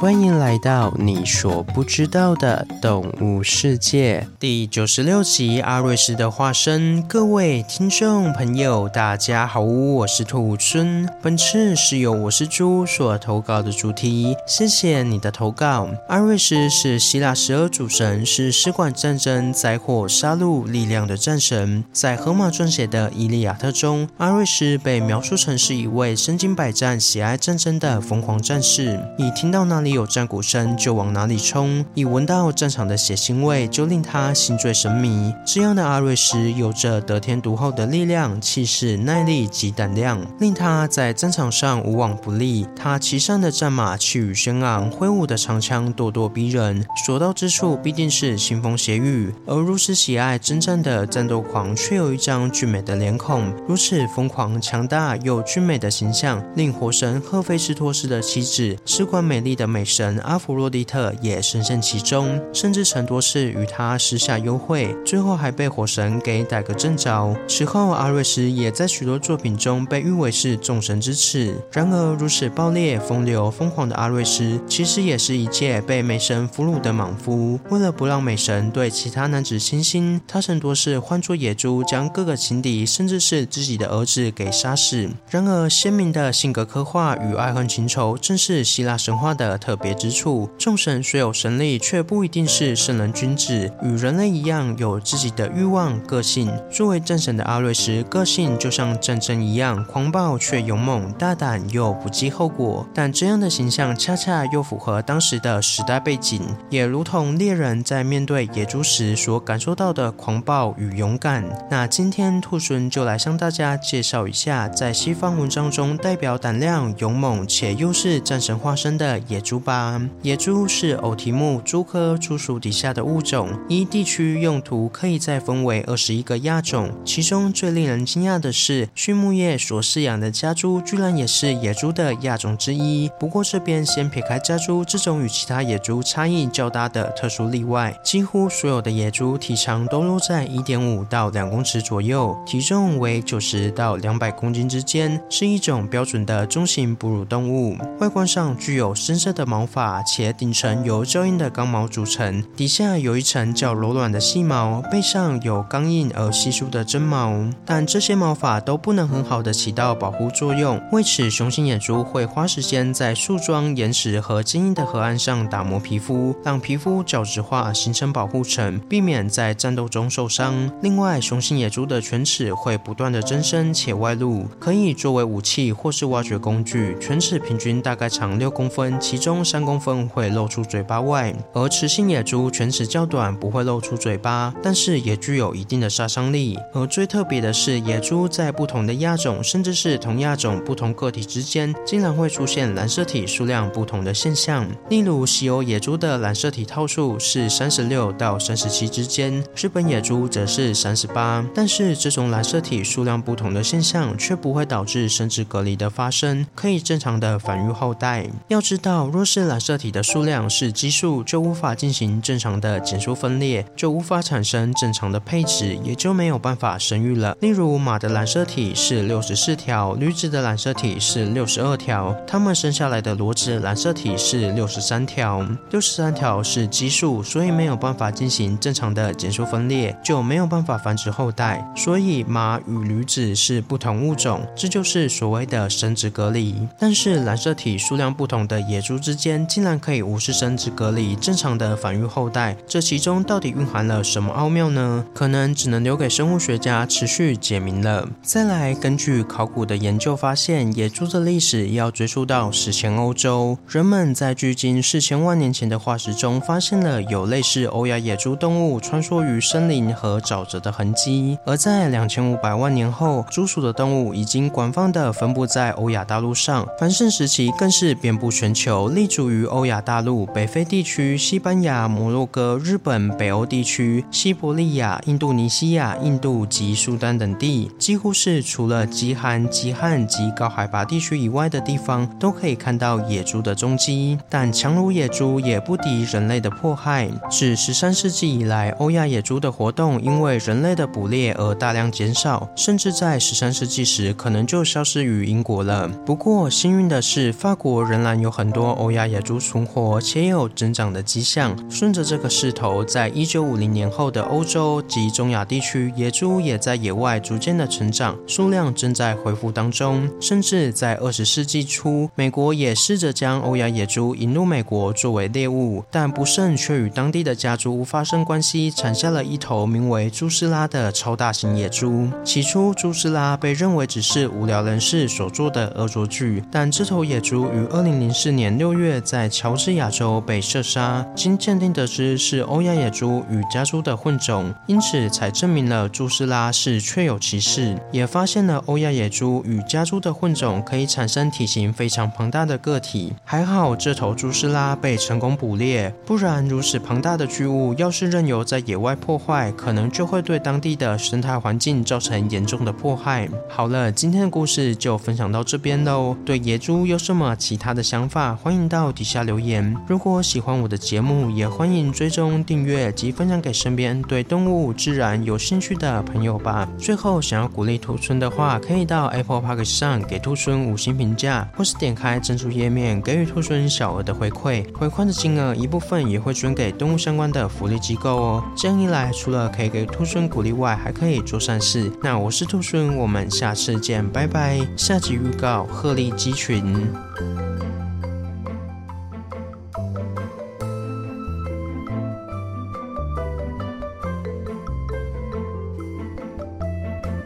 欢迎来到你所不知道的动物世界第九十六集《阿瑞斯的化身》。各位听众朋友，大家好，我是兔孙。本次是由我是猪所投稿的主题，谢谢你的投稿。阿瑞斯是希腊十二主神，是施管战争、灾祸、杀戮力量的战神。在荷马撰写的《伊利亚特》中，阿瑞斯被描述成是一位身经百战、喜爱战争的疯狂战士。你听到那里有战鼓声就往哪里冲，一闻到战场的血腥味就令他心醉神迷。这样的阿瑞斯有着得天独厚的力量、气势、耐力及胆量，令他在战场上无往不利。他骑上的战马气宇轩昂，挥舞的长枪咄咄逼人，所到之处必定是腥风血雨。而如此喜爱征战的战斗狂，却有一张俊美的脸孔，如此疯狂强大又俊美的形象，令火神赫菲斯托斯的妻子，施管美丽的美美神阿弗洛狄特也深陷其中，甚至曾多次与他私下幽会，最后还被火神给逮个正着。此后，阿瑞斯也在许多作品中被誉为是众神之耻。然而，如此暴烈、风流、疯狂的阿瑞斯，其实也是一介被美神俘虏的莽夫。为了不让美神对其他男子倾心，他曾多次换作野猪，将各个情敌，甚至是自己的儿子给杀死。然而，鲜明的性格刻画与爱恨情仇，正是希腊神话的特特别之处。众神虽有神力，却不一定是圣人君子，与人类一样有自己的欲望、个性。作为战神的阿瑞斯，个性就像战争一样，狂暴却勇猛，大胆又不计后果。但这样的形象恰恰又符合当时的时代背景，也如同猎人在面对野猪时所感受到的狂暴与勇敢。那今天兔孙就来向大家介绍一下，在西方文章中代表胆量、勇猛且又是战神化身的野猪吧。野猪是偶蹄目猪科猪属底下的物种，依地区用途可以再分为二十一个亚种。其中最令人惊讶的是，畜牧业所饲养的家猪居然也是野猪的亚种之一。不过这边先撇开家猪这种与其他野猪差异较大的特殊例外，几乎所有的野猪体长都落在一点五到两公尺左右，体重为九十到两百公斤之间，是一种标准的中型哺乳动物。外观上具有深色的毛发。且顶层由较硬的刚毛组成，底下有一层较柔软的细毛，背上有刚硬而稀疏的真毛。但这些毛发都不能很好的起到保护作用，为此雄性野猪会花时间在树桩、岩石和坚硬的河岸上打磨皮肤，让皮肤角质化，形成保护层，避免在战斗中受伤。另外，雄性野猪的犬齿会不断的增生且外露，可以作为武器或是挖掘工具。犬齿平均大概长六公分，其中中三公分。会露出嘴巴外，而雌性野猪犬齿较短，不会露出嘴巴，但是也具有一定的杀伤力。而最特别的是，野猪在不同的亚种，甚至是同亚种不同个体之间，竟然会出现染色体数量不同的现象。例如，西欧野猪的染色体套数是三十六到三十七之间，日本野猪则是三十八。但是，这种染色体数量不同的现象却不会导致生殖隔离的发生，可以正常的繁育后代。要知道，若若是染色体的数量是奇数，就无法进行正常的减数分裂，就无法产生正常的配子，也就没有办法生育了。例如，马的染色体是六十四条，驴子的染色体是六十二条，它们生下来的骡子染色体是六十三条，六十三条是奇数，所以没有办法进行正常的减数分裂，就没有办法繁殖后代。所以，马与驴子是不同物种，这就是所谓的生殖隔离。但是，染色体数量不同的野猪子之间，竟然可以无视生殖隔离，正常的繁育后代，这其中到底蕴含了什么奥妙呢？可能只能留给生物学家持续解明了。再来，根据考古的研究发现，野猪的历史要追溯到史前欧洲，人们在距今四千万年前的化石中发现了有类似欧亚野猪动物穿梭于森林和沼泽的痕迹。而在两千五百万年后，猪属的动物已经广泛的分布在欧亚大陆上，繁盛时期更是遍布全球，立足于欧亚大陆、北非地区、西班牙、摩洛哥、日本、北欧地区、西伯利亚、印度尼西亚、印度及苏丹等地，几乎是除了极寒、极旱及高海拔地区以外的地方，都可以看到野猪的踪迹。但强如野猪也不敌人类的迫害。自十三世纪以来，欧亚野猪的活动因为人类的捕猎而大量减少，甚至在十三世纪时可能就消失于英国了。不过幸运的是，法国仍然有很多欧欧亚野猪存活且有增长的迹象。顺着这个势头，在一九五零年后的欧洲及中亚地区，野猪也在野外逐渐的成长，数量正在恢复当中。甚至在二十世纪初，美国也试着将欧亚野猪引入美国作为猎物，但不慎却与当地的家猪发生关系，产下了一头名为朱斯拉的超大型野猪。起初，朱斯拉被认为只是无聊人士所做的恶作剧，但这头野猪于二零零四年六月月在乔治亚州被射杀，经鉴定得知是欧亚野猪与家猪的混种，因此才证明了朱斯拉是确有其事，也发现了欧亚野猪与家猪的混种可以产生体型非常庞大的个体。还好这头朱斯拉被成功捕猎，不然如此庞大的巨物，要是任由在野外破坏，可能就会对当地的生态环境造成严重的迫害。好了，今天的故事就分享到这边喽。对野猪有什么其他的想法，欢迎到底下留言。如果喜欢我的节目，也欢迎追踪订阅及分享给身边对动物、自然有兴趣的朋友吧。最后，想要鼓励兔猻的话，可以到 Apple Podcast 上给兔猻五星评价，或是点开赞助页面给予兔猻小额的回馈。回馈的金额一部分也会捐给动物相关的福利机构哦。这样一来，除了可以给兔猻鼓励外，还可以做善事。那我是兔孙，我们下次见，拜拜。下集预告：鹤立鸡群。